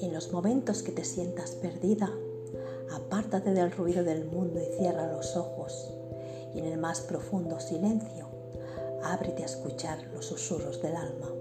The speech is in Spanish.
En los momentos que te sientas perdida, apártate del ruido del mundo y cierra los ojos. Y en el más profundo silencio, ábrete a escuchar los susurros del alma.